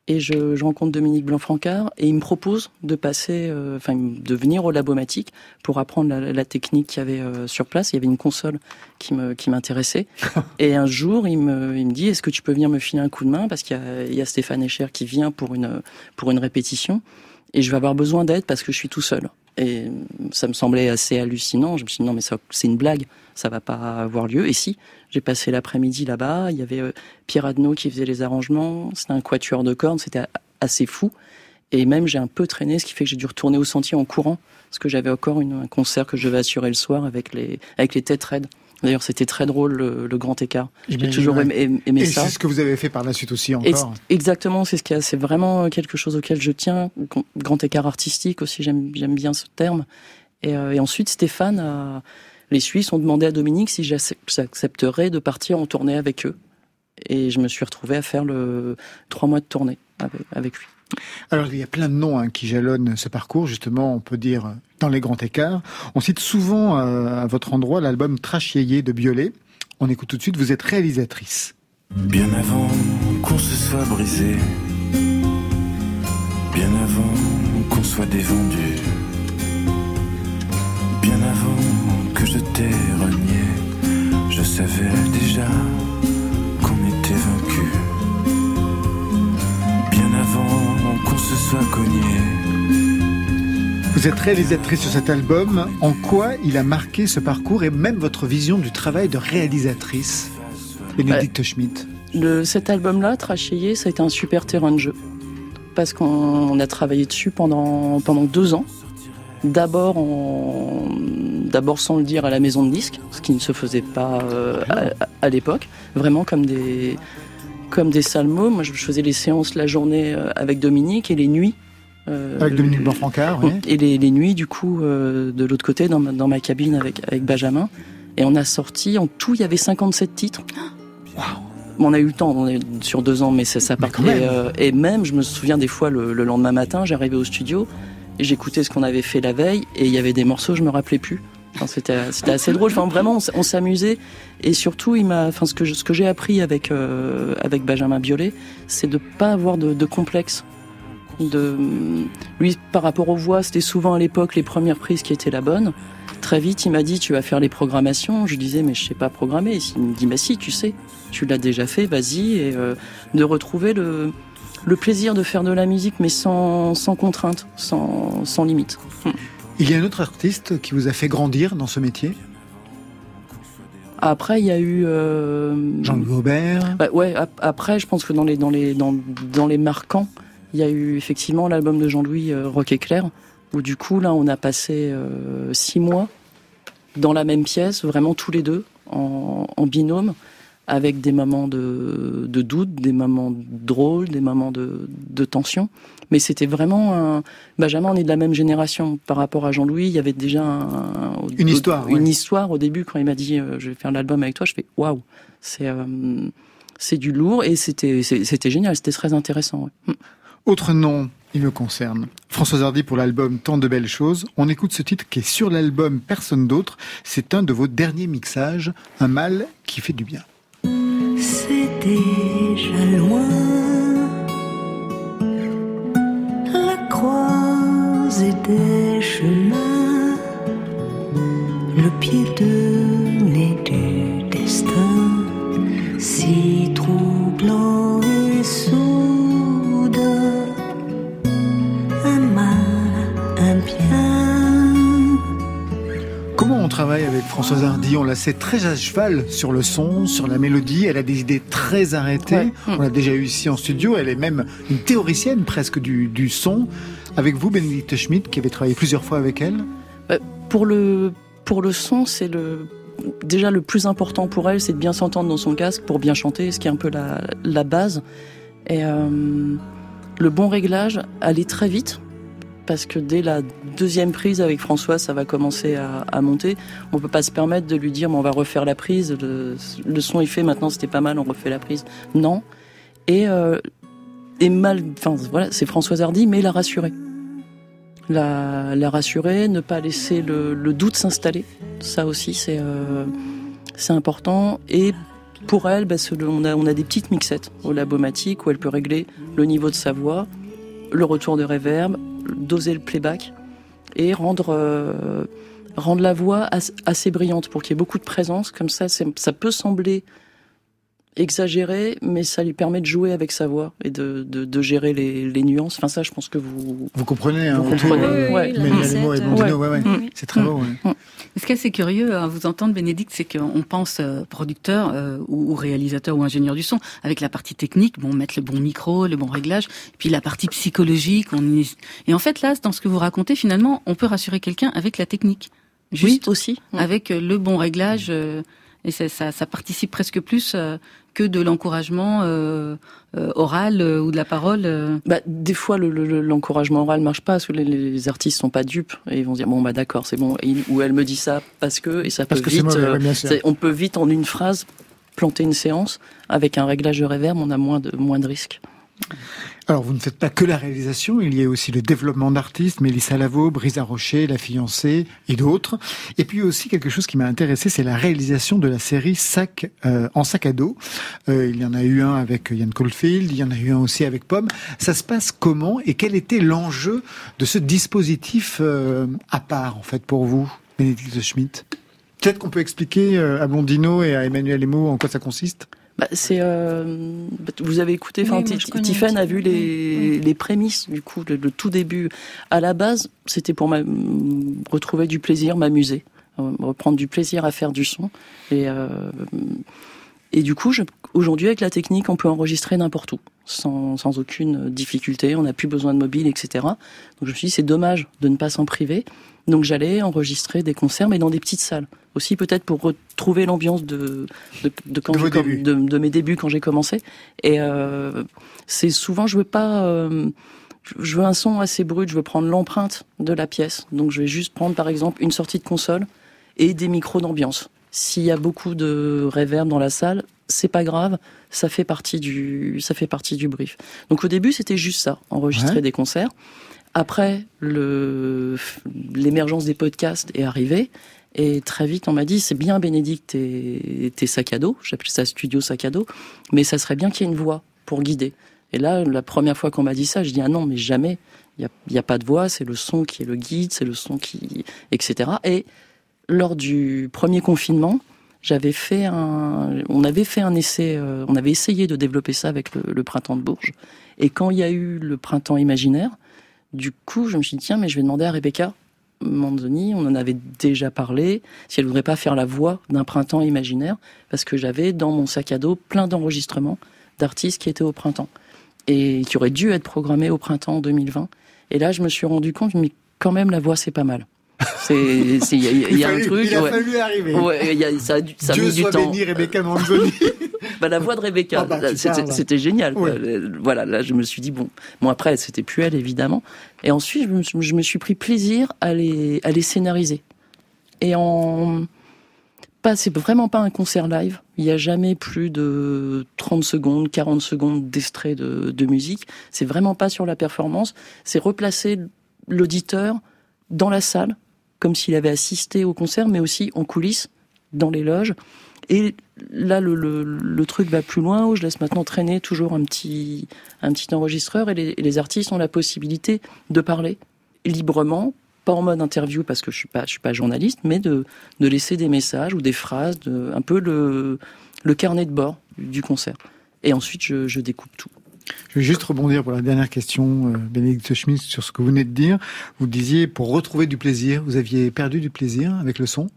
Et je, je rencontre Dominique Blanc-Francard et il me propose de passer, euh, enfin de venir au Labomatique pour apprendre la, la technique qu'il y avait euh, sur place. Il y avait une console qui me qui m'intéressait. et un jour, il me il me dit est-ce que tu peux venir me filer un coup de main? Parce qu'il y a, il y a Stéphane Echer qui vient pour une pour une répétition et je vais avoir besoin d'aide parce que je suis tout seul. Et ça me semblait assez hallucinant. Je me suis dit non mais c'est une blague, ça va pas avoir lieu. Et si, j'ai passé l'après-midi là-bas. Il y avait euh, Pierre Adnaud qui faisait les arrangements. C'était un quatuor de cordes. C'était assez fou. Et même j'ai un peu traîné, ce qui fait que j'ai dû retourner au sentier en courant parce que j'avais encore un concert que je devais assurer le soir avec les avec les têtes raides. D'ailleurs, c'était très drôle le, le grand écart. J'ai toujours aimé, aimé Et ça. c'est ce que vous avez fait par la suite aussi encore. exactement, c'est ce qu'il. C'est vraiment quelque chose auquel je tiens. Grand- écart artistique aussi, j'aime bien ce terme. Et, euh, et ensuite, Stéphane, a- les Suisses ont demandé à Dominique si j'accep- j'accepterais de partir en tournée avec eux. Et je me suis retrouvé à faire le trois mois de tournée avec, avec lui. Alors il y a plein de noms hein, qui jalonnent ce parcours, justement, on peut dire dans les grands écarts. On cite souvent euh, à votre endroit l'album Yéyé de Biolay. On écoute tout de suite, vous êtes réalisatrice. Bien avant qu'on se soit brisé, bien avant qu'on soit dévendu, bien avant que je t'ai renié, je savais déjà se soit cogné, Vous êtes réalisatrice sur cet album. En quoi il a marqué ce parcours et même votre vision du travail de réalisatrice Bénédicte Schmitt. Le, cet album-là, Trachéier, ça a été un super terrain de jeu. Parce qu'on on a travaillé dessus pendant, pendant deux ans. D'abord, en- d'abord sans le dire à la maison de disques, ce qui ne se faisait pas euh, à, à l'époque. Vraiment comme des, comme des salmos. Moi, je faisais les séances la journée euh, avec Dominique et les nuits. euh, Avec Dominique Blanc-Francard, oui. et les, les nuits, du coup, euh, de l'autre côté, dans ma, dans ma cabine avec, avec Benjamin. Et on a sorti, en tout, il y avait 57 titres. On a eu le temps, on est sur deux ans, mais ça, partait. même. Et, euh, et même, je me souviens des fois, le, le lendemain matin, j'arrivais au studio, et j'écoutais ce qu'on avait fait la veille, et il y avait des morceaux, je me rappelais plus. C'était, c'était assez drôle. Enfin, vraiment, on, s'amusait. Et surtout, il m'a, enfin, ce que, ce que j'ai appris avec, euh, avec Benjamin Biolay, c'est de pas avoir de, de complexe. De, lui, par rapport aux voix, c'était souvent à l'époque les premières prises qui étaient la bonne. Très vite, il m'a dit, tu vas faire les programmations. Je disais, mais je sais pas programmer. Il me dit, bah si, tu sais, tu l'as déjà fait, vas-y. Et euh, de retrouver le, le plaisir de faire de la musique, mais sans, sans contrainte, sans, sans limite. Il y a un autre artiste qui vous a fait grandir dans ce métier? Après, il y a eu euh, Jean-Louis Aubert. Bah ouais. ap- Après, je pense que dans les dans les dans, dans les marquants, il y a eu effectivement l'album de Jean-Louis euh, Rock éclair, où du coup là, on a passé euh, six mois dans la même pièce, vraiment tous les deux en, en binôme, avec des moments de, de doute, des moments drôles, des moments de, de tension. Mais c'était vraiment un... Benjamin, on est de la même génération. Par rapport à Jean-Louis, il y avait déjà un- Une histoire, Une ouais. histoire au début, quand il m'a dit euh, je vais faire l'album avec toi, je fais waouh, c'est euh, c'est du lourd et c'était génial, c'était très intéressant. ouais. Autre nom, il me concerne. Françoise Hardy pour l'album Tant de belles choses. On écoute ce titre qui est sur l'album Personne d'autre. C'est un de vos derniers mixages, Un mal qui fait du bien. Déjà loin. La croisée des chemins, le pied de Travaille avec Françoise Hardy On la sait très à cheval sur le son, sur la mélodie. Elle a des idées très arrêtées. Ouais. On l'a déjà eu ici en studio. Elle est même une théoricienne presque du, du son. Avec vous, Bénédicte Schmidt, qui avait travaillé plusieurs fois avec elle. Euh, Pour le pour le son, c'est le déjà le plus important pour elle, c'est de bien s'entendre dans son casque pour bien chanter, ce qui est un peu la, la base. Et euh, le bon réglage, aller très vite, parce que dès la deuxième prise avec François, ça va commencer à, monter. On peut pas se permettre de lui dire, mais on va refaire la prise. Le, son est fait, maintenant c'était pas mal, on refait la prise. Non. Et euh, mal, enfin voilà, c'est Françoise Hardy, mais la rassurer. La, la rassurer, ne pas laisser le, doute s'installer. Ça aussi, c'est euh, important. Et pour elle, bah, on, a, des petites mixettes au Labomatic où elle peut régler le niveau de sa voix, le retour de reverb, doser le playback et rendre, euh, rendre la voix as- assez brillante pour qu'il y ait beaucoup de présence. Comme ça, ça peut sembler exagéré, mais ça lui permet de jouer avec sa voix et de, de, de gérer les, les nuances. Enfin, ça, je pense que vous, Vous comprenez, hein, vous comprenez. euh, ouais. Mais il y a les mots et Blondino, ouais, ouais. Mm. C'est très beau. ouais. Ce qui est assez curieux à vous entendre, Bénédicte, c'est qu'on pense euh, producteur euh, ou, ou réalisateur ou ingénieur du son avec la partie technique, bon mettre le bon micro, le bon réglage, puis la partie psychologique. On y- Et en fait là, dans ce que vous racontez, finalement, on peut rassurer quelqu'un avec la technique, juste aussi avec euh, le bon réglage. euh, Et ça, ça, ça participe presque plus euh, que de l'encouragement euh, euh, oral euh, ou de la parole. euh. Bah, des fois, le- le- l'encouragement oral marche pas parce que les, les artistes sont pas dupes et ils vont dire bon bah d'accord c'est bon. Et il- ou elle me dit ça parce que et ça Parce peut que vite. mauvais, euh, ouais, bien sûr. c'est- on peut vite en une phrase planter une séance avec un réglage de réverb, on a moins de moins de risques. Alors, vous ne faites pas que la réalisation, il y a aussi le développement d'artistes, Mélissa Lavo, Brisa Rocher, La Fiancée et d'autres. Et puis aussi quelque chose qui m'a intéressé, c'est la réalisation de la série Sac euh, en sac à dos. Euh, il y en a eu un avec Yann Caulfield, il y en a eu un aussi avec Pomme. Ça se passe comment et quel était l'enjeu de ce dispositif euh, à part, en fait, pour vous, Bénédicte Schmitt? Peut-être qu'on peut expliquer euh, à Blondino et à Emmanuel Emo en quoi ça consiste? Bah, c'est euh, bah, vous avez écouté, Oui, enfin moi, Ti- je connais Tiffen un a vu les, les prémices du coup, le, le tout début. À la base, c'était pour retrouver du plaisir, m'amuser, euh, reprendre du plaisir à faire du son. Et euh, et du coup, aujourd'hui avec la technique, on peut enregistrer n'importe où, sans, sans aucune difficulté. On n'a plus besoin de mobile, etc. Donc je me suis dit c'est dommage de ne pas s'en priver. Donc j'allais enregistrer des concerts, mais dans des petites salles. Aussi peut-être pour retrouver l'ambiance de, de, de quand débuts. de mes débuts quand j'ai commencé. Et euh, c'est souvent je veux pas. euh, je veux un son assez brut. Je veux prendre l'empreinte de la pièce. Donc je vais juste prendre par exemple une sortie de console et des micros d'ambiance. S'il y a beaucoup de réverb dans la salle, c'est pas grave, ça fait partie du, ça fait partie du brief. Donc au début, c'était juste ça, enregistrer Ouais. des concerts. Après, l'émergence des podcasts est arrivée. Et très vite, on m'a dit, c'est bien Bénédicte, tes, tes sacs à dos, j'appelle ça studio sac à dos, mais ça serait bien qu'il y ait une voix pour guider. Et là, la première fois qu'on m'a dit ça, je dis, ah non, mais jamais, il n'y a, a pas de voix, c'est le son qui est le guide, c'est le son qui, etc. Et lors du premier confinement, j'avais fait un, on avait fait un essai, euh, on avait essayé de développer ça avec le, printemps de Bourges. Et quand il y a eu le printemps imaginaire, du coup, je me suis dit tiens, mais je vais demander à Rebecca Manzoni, on en avait déjà parlé, si elle voudrait pas faire la voix d'un printemps imaginaire, parce que j'avais dans mon sac à dos plein d'enregistrements d'artistes qui étaient au printemps et qui auraient dû être programmés au printemps 2020. Et là, je me suis rendu compte, mais quand même, la voix, c'est pas mal. C'est, il y a, y a- a un fallu- truc. il a ouais. fallu arriver. Ouais, y a- ça a, ça a Dieu mis du soit temps. béni, Rebecca Manzoni. Bah, la voix de Rebecca, Ah bah, c'était, génial. Euh, Voilà, là, je me suis dit bon, bon après, c'était plus elle évidemment. Et ensuite, je me, suis- je me suis pris plaisir à les, à les scénariser. Et en pas, c'est vraiment pas un concert live. Il n'y a jamais plus de 30 secondes, 40 secondes d'extrait de, de musique. C'est vraiment pas sur la performance. C'est replacer l'auditeur dans la salle, comme s'il avait assisté au concert, mais aussi en coulisses, dans les loges. Et là, le, truc va plus loin, où je laisse maintenant traîner toujours un petit, un petit enregistreur, et les, artistes ont la possibilité de parler librement, pas en mode interview parce que je suis suis pas journaliste, mais de, de laisser des messages ou des phrases, de, un peu le, le carnet de bord du concert. Et ensuite, je découpe tout. Je vais juste rebondir pour la dernière question, euh, Bénédicte Schmitt, sur ce que vous venez de dire. Vous disiez, pour retrouver du plaisir, vous aviez perdu du plaisir avec le son?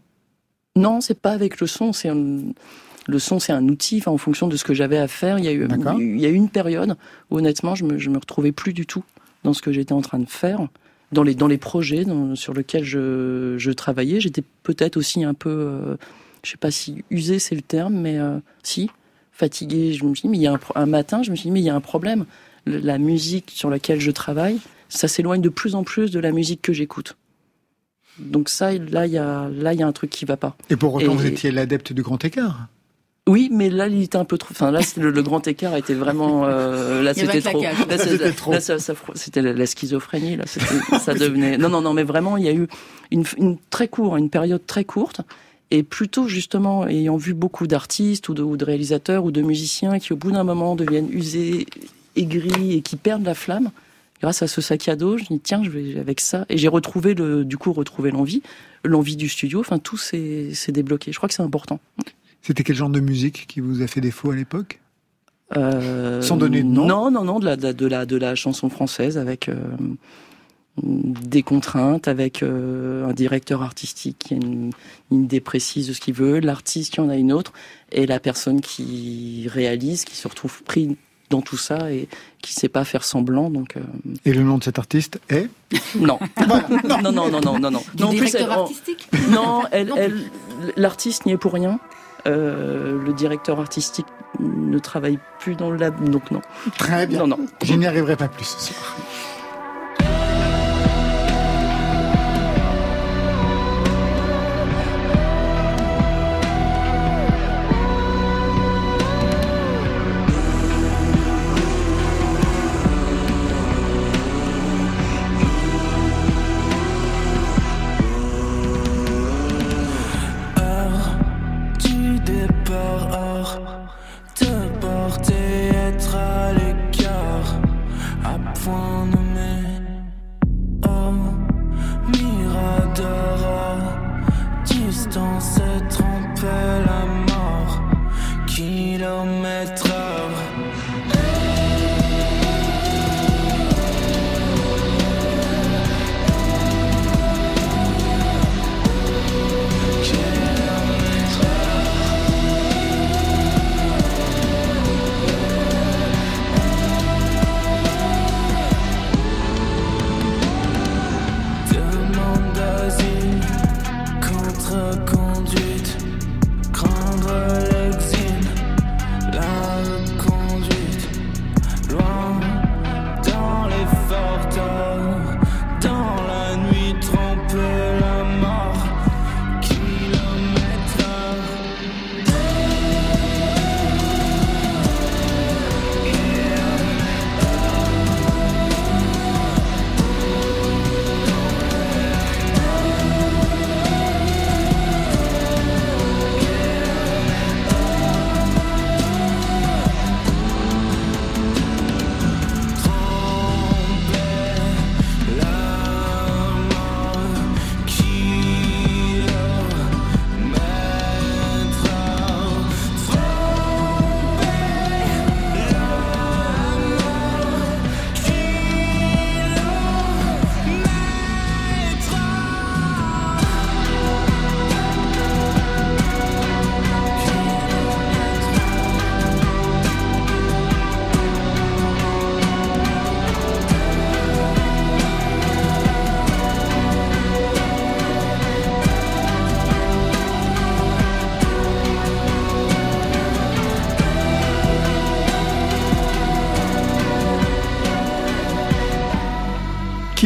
Non, c'est pas avec le son. C'est un- le son, c'est un outil. Enfin, en fonction de ce que j'avais à faire, il y a eu, D'accord. il y a eu une période où honnêtement, je me, je me retrouvais plus du tout dans ce que j'étais en train de faire, dans les dans les projets dans- sur lesquels je, je travaillais. J'étais peut-être aussi un peu, euh, je sais pas si usé c'est le terme, mais euh, si fatigué. Je me suis dit, mais il y a un, un matin, je me suis dit, mais il y a un problème. Le- la musique sur laquelle je travaille, ça s'éloigne de plus en plus de la musique que j'écoute. Donc ça, là, il y a, là, il y a un truc qui va pas. Et pour autant, Et- vous étiez l'adepte du grand écart Oui, mais là, il était un peu trop. Enfin, là, le, le grand écart était vraiment. euh, là, c'était trop. Là, C'était trop. là, ça- ça- c'était la, la schizophrénie. Là, ça devenait. Non, non, non, mais vraiment, il y a eu une, une très courte, une période très courte. Et plutôt, justement, ayant vu beaucoup d'artistes ou de, ou de réalisateurs ou de musiciens qui, au bout d'un moment, deviennent usés, aigris et qui perdent la flamme, grâce à ce sac à dos, je dis tiens, je vais avec ça. Et j'ai retrouvé, le, du coup, retrouvé l'envie, l'envie du studio. Enfin, tout s'est débloqué. Je crois que c'est important. C'était quel genre de musique qui vous a fait défaut à l'époque? Euh, Sans donner de nom? Non, non, non, de la, de la, de la, de la chanson française avec euh, des contraintes, avec euh, un directeur artistique qui a une, une idée précise de ce qu'il veut, l'artiste qui en a une autre, et la personne qui réalise, qui se retrouve pris dans tout ça et qui sait pas faire semblant. Donc euh, Et le nom de cet artiste est? Non. non, non, non, non, non, non. Du Non, en plus, directeur elle- en- artistique? Non, elle, Non. elle, l'artiste n'y est pour rien. Euh, le directeur artistique ne travaille plus dans le lab, donc non. Très bien. Non, non. Je n'y arriverai pas plus ce soir.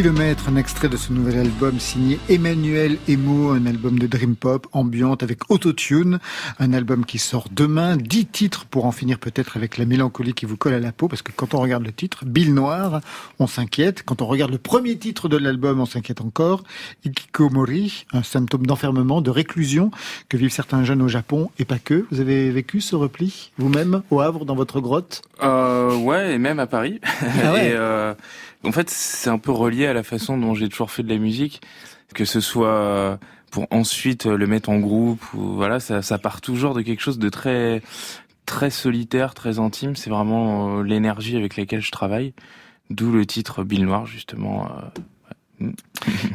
Kilomètre, un extrait de ce nouvel album signé Emmanuel Emo, un album de dream pop ambiante avec autotune, un album qui sort demain, dix titres pour en finir peut-être avec la mélancolie qui vous colle à la peau, parce que quand on regarde le titre, Bill Noir, on s'inquiète. Quand on regarde le premier titre de l'album, on s'inquiète encore. Ikikomori, un symptôme d'enfermement, de réclusion que vivent certains jeunes au Japon et pas que. Vous avez vécu ce repli vous-même au Havre dans votre grotte? Euh, ouais, et même à Paris. Ah ouais. et euh, en fait, c'est un peu relié à la façon dont j'ai toujours fait de la musique, que ce soit euh, pour ensuite le mettre en groupe ou voilà, ça, part toujours de quelque chose de très très solitaire, très intime. C'est vraiment euh, l'énergie avec laquelle je travaille. D'où le titre Bill Noir justement. euh,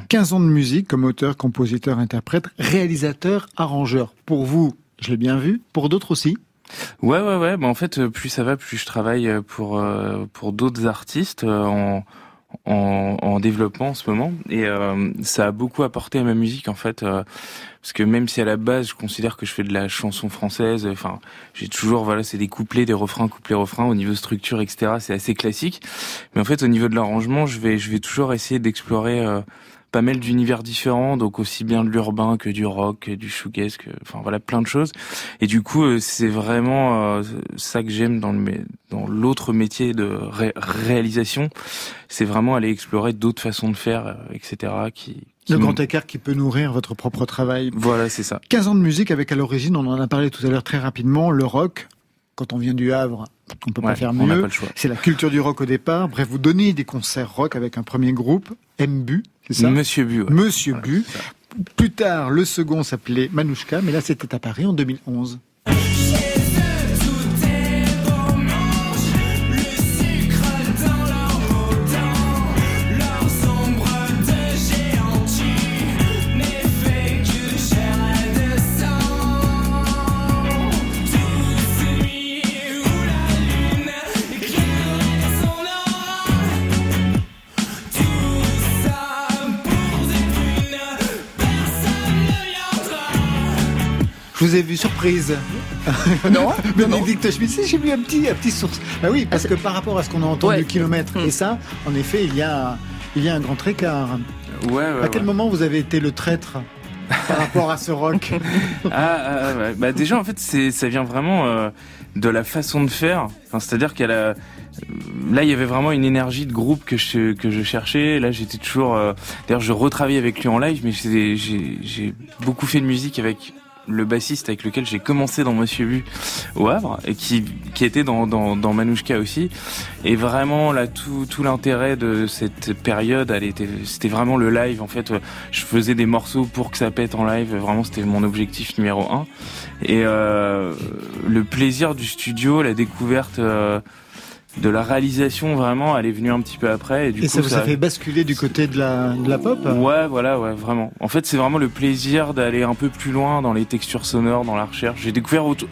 15 ans de musique comme auteur, compositeur, interprète, réalisateur, arrangeur. Pour vous, je l'ai bien vu. Pour d'autres aussi. Ouais, ouais, ouais. Bah, en fait, euh, plus ça va, plus je travaille euh, pour euh, pour d'autres artistes euh, en, en en développement en ce moment, et euh, ça a beaucoup apporté à ma musique en fait, euh, parce que même si à la base je considère que je fais de la chanson française, enfin, j'ai toujours voilà, c'est des couplets, des refrains, couplets, refrains. Au niveau structure, etc., c'est assez classique. Mais en fait, au niveau de l'arrangement, je vais je vais toujours essayer d'explorer. Pas mal d'univers différents, donc aussi bien de l'urbain que du rock, que du shoegaze, que, enfin voilà, plein de choses. Et du coup, euh, c'est vraiment euh, ça que j'aime dans le mé- dans l'autre métier de ré- réalisation, c'est vraiment aller explorer d'autres façons de faire, euh, etc. Qui, Le grand écart qui peut nourrir votre propre travail. Voilà, c'est ça. 15 ans de musique avec à l'origine, on en a parlé tout à l'heure très rapidement, le rock. Quand on vient du Havre, on peut Ouais, pas faire mieux. C'est la culture du rock au départ. Bref, vous donnez des concerts rock avec un premier groupe, MBU, c'est ça Monsieur Bu. ouais. Monsieur Bu. Plus tard, le second s'appelait Manouchka, mais là c'était à Paris en 2011. Je vous ai vu surprise. Non, Bénédicte Schmitt, si, j'ai vu un petit, un petit source. Bah oui, parce que par rapport à ce qu'on a entendu Ouais. kilomètre et ça, en effet, il y a, il y a un grand écart. Ouais, ouais, à quel moment vous avez été le traître par rapport à ce rock Ah, ah, ouais. bah déjà en fait ça vient vraiment euh, de la façon de faire. Enfin, c'est-à-dire qu'elle a là il y avait vraiment une énergie de groupe que je que je cherchais. Là j'étais toujours euh, d'ailleurs je retravaille avec lui en live, mais j'ai beaucoup fait de musique avec le bassiste avec lequel j'ai commencé dans Monsieur Vu au Havre et qui qui était dans dans, dans Manouchka aussi. Et vraiment là tout tout l'intérêt de cette période elle était c'était vraiment le live en fait. Je faisais des morceaux pour que ça pète en live. Vraiment c'était mon objectif numéro un. Et euh, le plaisir du studio la découverte euh, de la réalisation vraiment elle est venue un petit peu après et du Et coup ça vous a fait basculer du côté de la, de la pop Ouais, voilà, ouais, vraiment. En fait, c'est vraiment le plaisir d'aller un peu plus loin dans les textures sonores, dans la recherche. J'ai découvert autre-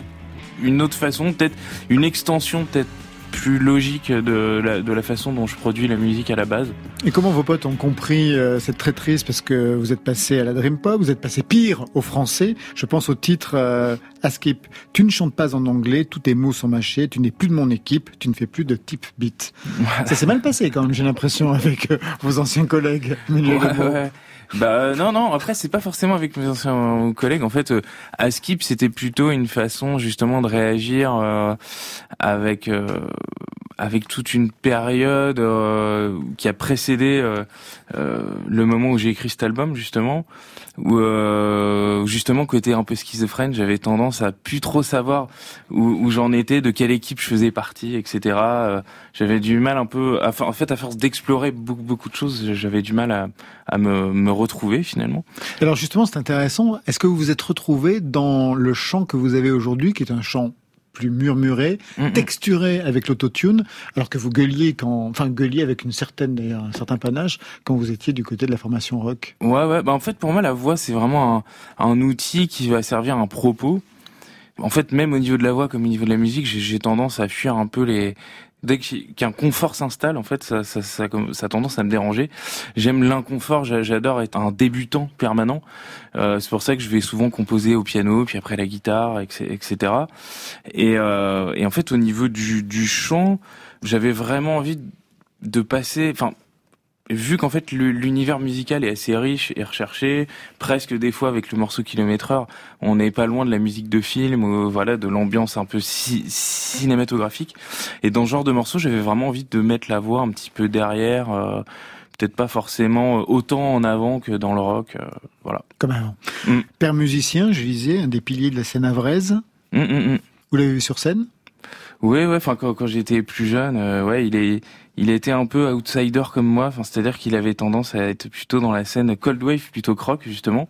une autre façon, peut-être une extension, peut-être plus logique de la, de la façon dont je produis la musique à la base. Et comment vos potes ont compris euh, cette traîtrise Parce que vous êtes passé à la Dream Pop, vous êtes passé pire au français. Je pense au titre euh, Askip. Tu ne chantes pas en anglais, tous tes mots sont mâchés, tu n'es plus de mon équipe, tu ne fais plus de type beat. Ça s'est mal passé quand même, j'ai l'impression, avec euh, vos anciens collègues. Ouais. Bah euh, non non après c'est pas forcément avec mes anciens collègues. En fait euh, à Skip c'était plutôt une façon justement de réagir euh, avec avec toute une période euh, qui a précédé euh, le moment où j'ai écrit cet album justement où justement côté un peu schizophrène j'avais tendance à plus trop savoir où, où j'en étais de quelle équipe je faisais partie etc j'avais du mal un peu à, en fait à force d'explorer beaucoup beaucoup de choses j'avais du mal à, à me, me retrouver finalement Alors justement, c'est intéressant. Est-ce que vous vous êtes retrouvé dans le chant que vous avez aujourd'hui, qui est un chant plus murmuré, texturé avec l'autotune, alors que vous gueuliez quand, enfin gueuliez avec une certaine, d'ailleurs, un certain panache quand vous étiez du côté de la formation rock? Ouais, ouais. Bah, en fait, pour moi, la voix, c'est vraiment un, un outil qui va servir un propos. En fait, même au niveau de la voix comme au niveau de la musique, j'ai tendance à fuir un peu les. Dès qu'un confort s'installe, en fait, ça, ça, ça, ça a tendance à me déranger. J'aime l'inconfort, j'a- j'adore être un débutant permanent. Euh, c'est pour ça que je vais souvent composer au piano, puis après la guitare, etc. etc. Et, euh, et en fait, au niveau du, du chant, j'avais vraiment envie de passer. Enfin, vu qu'en fait l'univers musical est assez riche et recherché, presque des fois avec le morceau kilomètre heure, on n'est pas loin de la musique de film, ou, voilà, de l'ambiance un peu ci- cinématographique. Et dans ce genre de morceau, j'avais vraiment envie de mettre la voix un petit peu derrière, euh, peut-être pas forcément autant en avant que dans le rock, euh, voilà. Comme avant. Mm. Père musicien, je disais, un des piliers de la scène avraise. Mm, mm. Vous l'avez vu sur scène? Ouais, ouais. Enfin, quand, quand j'étais plus jeune, euh, ouais, il est, il était un peu outsider comme moi. Enfin, c'est-à-dire qu'il avait tendance à être plutôt dans la scène cold wave, plutôt croc justement.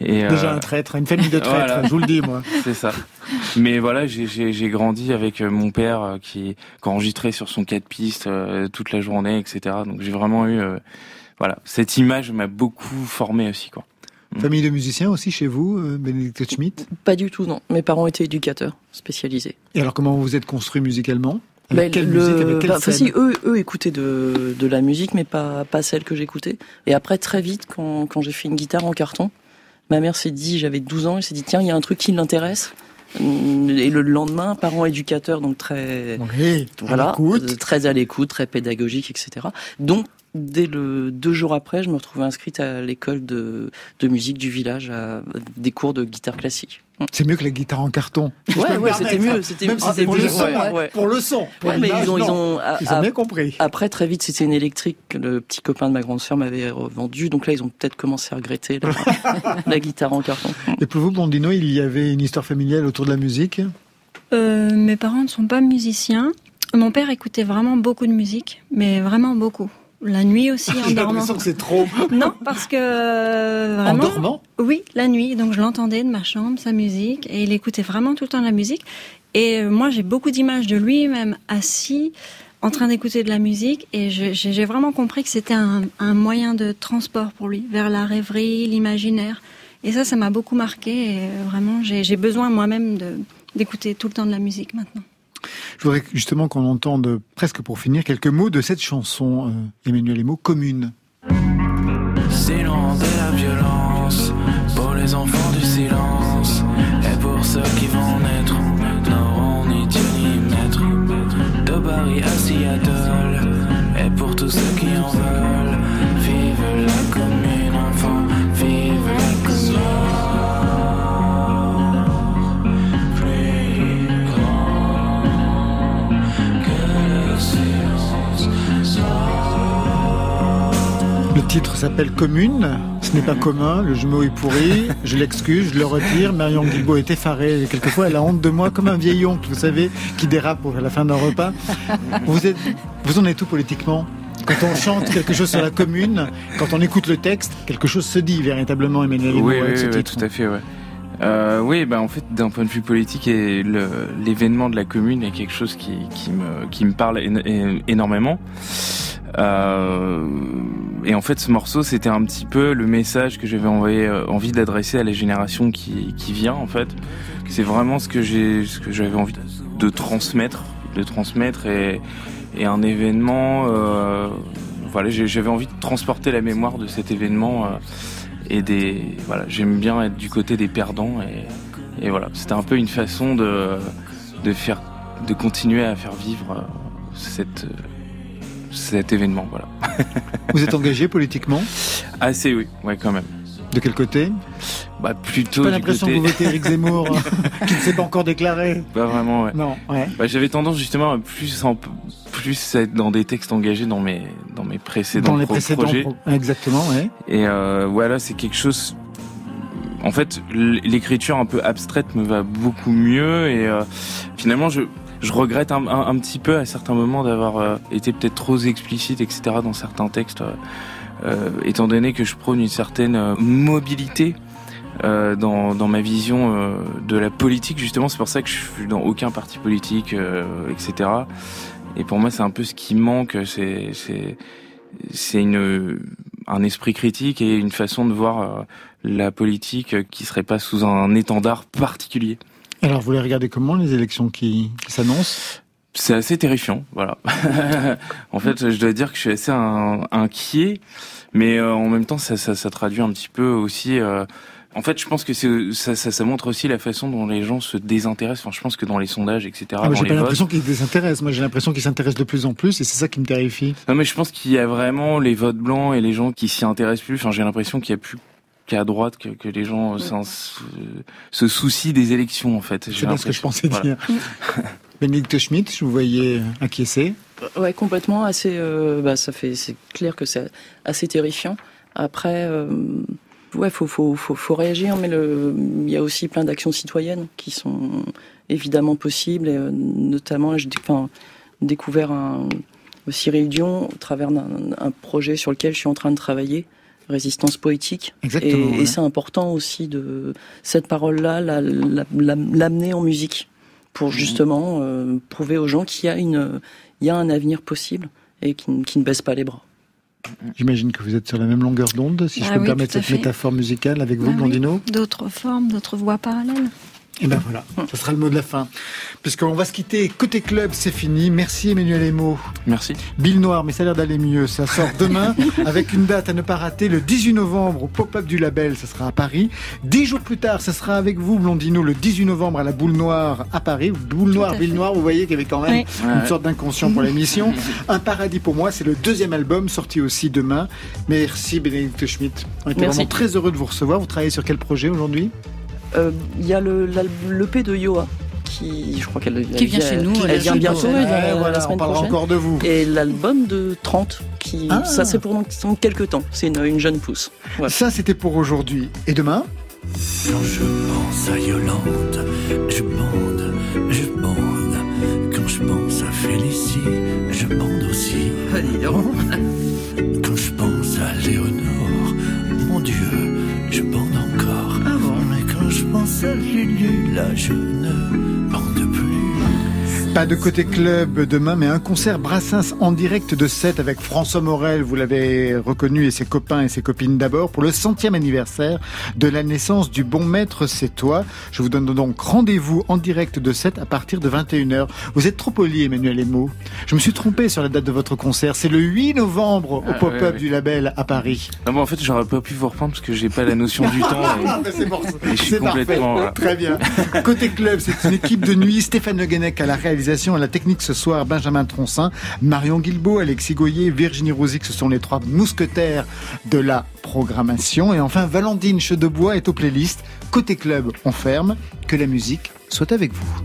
Et Déjà euh, un traître, une famille de traîtres, voilà. je vous le dis, moi. C'est ça. Mais voilà, j'ai- grandi avec euh, mon père euh, qui, qui enregistrait sur son 4 pistes euh, toute la journée, etc. Donc j'ai vraiment eu, euh, voilà, cette image m'a beaucoup formé aussi, quoi. Famille de musiciens aussi chez vous, Bénédicte Schmitt Pas du tout, non. Mes parents étaient éducateurs spécialisés. Et alors comment vous vous êtes construit musicalement? Bah, Avec quelle le- musique Avec quelle enfin, scène si, eux, eux écoutaient de, de la musique, mais pas, pas celle que j'écoutais. Et après, très vite, quand, quand j'ai fait une guitare en carton, ma mère s'est dit, j'avais 12 ans, elle s'est dit, tiens, il y a un truc qui l'intéresse. Et le lendemain, parents éducateurs, donc très, Oui, à voilà, euh, très à l'écoute, très pédagogique, etc. Donc, dès le deux jours après, je me retrouvais inscrite à l'école de, de musique du village, à des cours de guitare classique. C'est mieux que la guitare en carton. Ouais, c'était mieux, c'était mieux, si pour mieux, le son, ouais, ouais. pour le son. Pour Ouais, mais l'image, ils ont, ils ont, a- Ils ont bien compris. Après, très vite, c'était une électrique que le petit copain de ma grande sœur m'avait revendu. Donc là, ils ont peut-être commencé à regretter la, la guitare en carton. Et pour vous, Bondino, il y avait une histoire familiale autour de la musique? Euh, mes parents ne sont pas musiciens. Mon père écoutait vraiment beaucoup de musique, mais vraiment beaucoup. La nuit aussi en J'ai dormant. l'impression que c'est trop. Non, parce que euh, En vraiment. dormant Oui, la nuit. Donc je l'entendais de ma chambre, sa musique, et il écoutait vraiment tout le temps la musique. Et euh, moi, j'ai beaucoup d'images de lui, même assis, en train d'écouter de la musique, et j'ai j'ai vraiment compris que c'était un, un moyen de transport pour lui, vers la rêverie, l'imaginaire. Et ça, ça m'a beaucoup marqué. Et euh, vraiment, j'ai j'ai besoin moi-même de- d'écouter tout le temps de la musique maintenant. Je voudrais justement qu'on entende, presque pour finir, quelques mots de cette chanson, euh, Emmanuel Emo, commune. Silence de la violence, pour les enfants du silence, et pour ceux qui vont naître, n'auront ni Dieu ni maître, de Paris à Seattle, et pour tous ceux qui en veulent. Titre s'appelle Commune. Ce n'est pas commun, le jumeau est pourri. Je l'excuse, je le retire. Marion Guilbault est effarée. Quelquefois, elle a honte de moi comme un vieil oncle, vous savez, qui dérape à la fin d'un repas. Vous, êtes, vous en êtes tout politiquement? Quand on chante quelque chose sur la commune, quand on écoute le texte, quelque chose se dit véritablement, Emmanuel Oui, oui, oui, titre. tout à fait, ouais. Euh, oui, bah en fait, d'un point de vue politique, et l'événement de la commune est quelque chose qui, qui me qui me parle énormément. Euh, et en fait, ce morceau, c'était un petit peu le message que j'avais euh, envie d'adresser à la génération qui, qui vient. En fait, c'est vraiment ce que j'ai, ce que j'avais envie de transmettre, de transmettre et, et un événement. Euh, voilà, j'avais envie de transporter la mémoire de cet événement. Et des voilà j'aime bien être du côté des perdants et, et voilà. C'était un peu une façon de de faire de continuer à faire vivre euh, cette euh, cet événement voilà. Vous êtes engagé politiquement? Assez oui. Ouais quand même De quel côté bah plutôt Pas du l'impression côté que vous votez Eric Zemmour, qui ne s'est pas encore déclaré. pas vraiment ouais Non, ouais. Bah, j'avais tendance justement à plus en, plus être dans des textes engagés dans mes dans mes précédents Dans les pro- précédents projets pro- Exactement, ouais. Et euh, voilà, c'est quelque chose. En fait, l'écriture un peu abstraite me va beaucoup mieux et euh, finalement, je je regrette un, un- un petit peu à certains moments d'avoir euh, été peut-être trop explicite, etc. dans certains textes, étant donné que je prône une certaine euh, mobilité. euh, dans, dans ma vision euh, de la politique justement c'est pour ça que je suis dans aucun parti politique euh, etc et pour moi c'est un peu ce qui manque c'est un esprit critique et une façon de voir euh, la politique qui serait pas sous un étendard particulier. Alors, vous les regardez comment, les élections qui s'annoncent? C'est assez terrifiant, voilà. en fait, je dois dire que je suis assez un- inquiet, mais euh, en même temps, ça, ça, ça traduit un petit peu aussi. euh, en fait, je pense que c'est ça, ça, ça montre aussi la façon dont les gens se désintéressent. Enfin, je pense que dans les sondages, etc., ah, J'ai pas l'impression qu'ils se désintéressent. Moi, j'ai l'impression qu'ils s'intéressent de plus en plus et c'est ça qui me terrifie. Non, mais je pense qu'il y a vraiment les votes blancs et les gens qui s'y intéressent plus. Enfin, j'ai l'impression qu'il y a plus qu'à droite que, que les gens euh, s'en- se, se soucient des élections, en fait. C'est bien ce que je pensais Voilà. dire. Bénédicte Schmitt, je vous voyais acquiescer? Ouais, complètement. Assez. euh, bah, ça fait. C'est clair que c'est assez terrifiant. Après, euh, ouais, faut, faut, faut, faut réagir, mais le, il y a aussi plein d'actions citoyennes qui sont évidemment possibles, et, euh, notamment, j'ai enfin, découvert un, Cyril Dion au travers d'un un projet sur lequel je suis en train de travailler. Résistance poétique. Exactement, et, ouais. et c'est important aussi de cette parole-là, la- la- la- l'amener en musique pour justement euh, prouver aux gens qu'il y a une, il y a un avenir possible et qui, ne- qui ne baisse pas les bras. J'imagine que vous êtes sur la même longueur d'onde, si je Ah peux me oui, permettre cette fait. métaphore musicale avec vous, Ah oui. Blondino. D'autres formes, d'autres voies parallèles. Et ben voilà, ce sera le mot de la fin. Puisqu'on va se quitter. Côté club, c'est fini. Merci Emmanuel Emo. Merci. Bill Noir, mais ça a l'air d'aller mieux. Ça sort demain avec une date à ne pas rater, le 18 novembre au pop-up du label, ça sera à Paris. Dix jours plus tard, ça sera avec vous, Blondino, le 18 novembre à la Boule Noire à Paris. Boule Noire, Bill. Noire, vous voyez qu'il y avait quand même Oui. une sorte d'inconscient pour l'émission. Un paradis pour moi, c'est le deuxième album sorti aussi demain. Merci Bénédicte Schmitt. On était Merci. vraiment très heureux de vous recevoir. Vous travaillez sur quel projet aujourd'hui? Il y a le l'EP de Yoa qui, je crois qu'elle Qui vient chez nous, Elle, elle vient bientôt, elle Ouais, la voilà, on parlera prochaine. encore de vous. Et l'album de 30, qui, Ah. ça c'est pour quelques temps. C'est une, une jeune pousse. Voilà. Ça, c'était pour aujourd'hui. Et demain? Quand je pense à Yolande, je je pense à Lulu, là, je ne bande plus. Pas de côté club demain, mais un concert Brassens en direct de 7 avec François Morel, vous l'avez reconnu, et ses copains et ses copines d'abord, pour le centième anniversaire de la naissance du bon maître C'est toi. Je vous donne donc rendez-vous en direct de 7 à partir de 21h. Vous êtes trop poli, Emmanuel Emo. Je me suis trompé sur la date de votre concert. C'est le 8 novembre au Ah, pop-up ouais, ouais. du label à Paris. Non, mais en fait, j'aurais pas pu vous reprendre parce que j'ai pas la notion du temps. et- C'est bon, parfait. complètement. Très bien. Côté club, c'est une équipe de nuit. Stéphane Le Guenec à la réalisation, à la technique ce soir, Benjamin Troncin, Marion Guilbault, Alexis Goyer, Virginie Rosic, ce sont les trois mousquetaires de la programmation. Et enfin, Valentine Chedebois est aux playlists. Côté club, on ferme. Que la musique soit avec vous.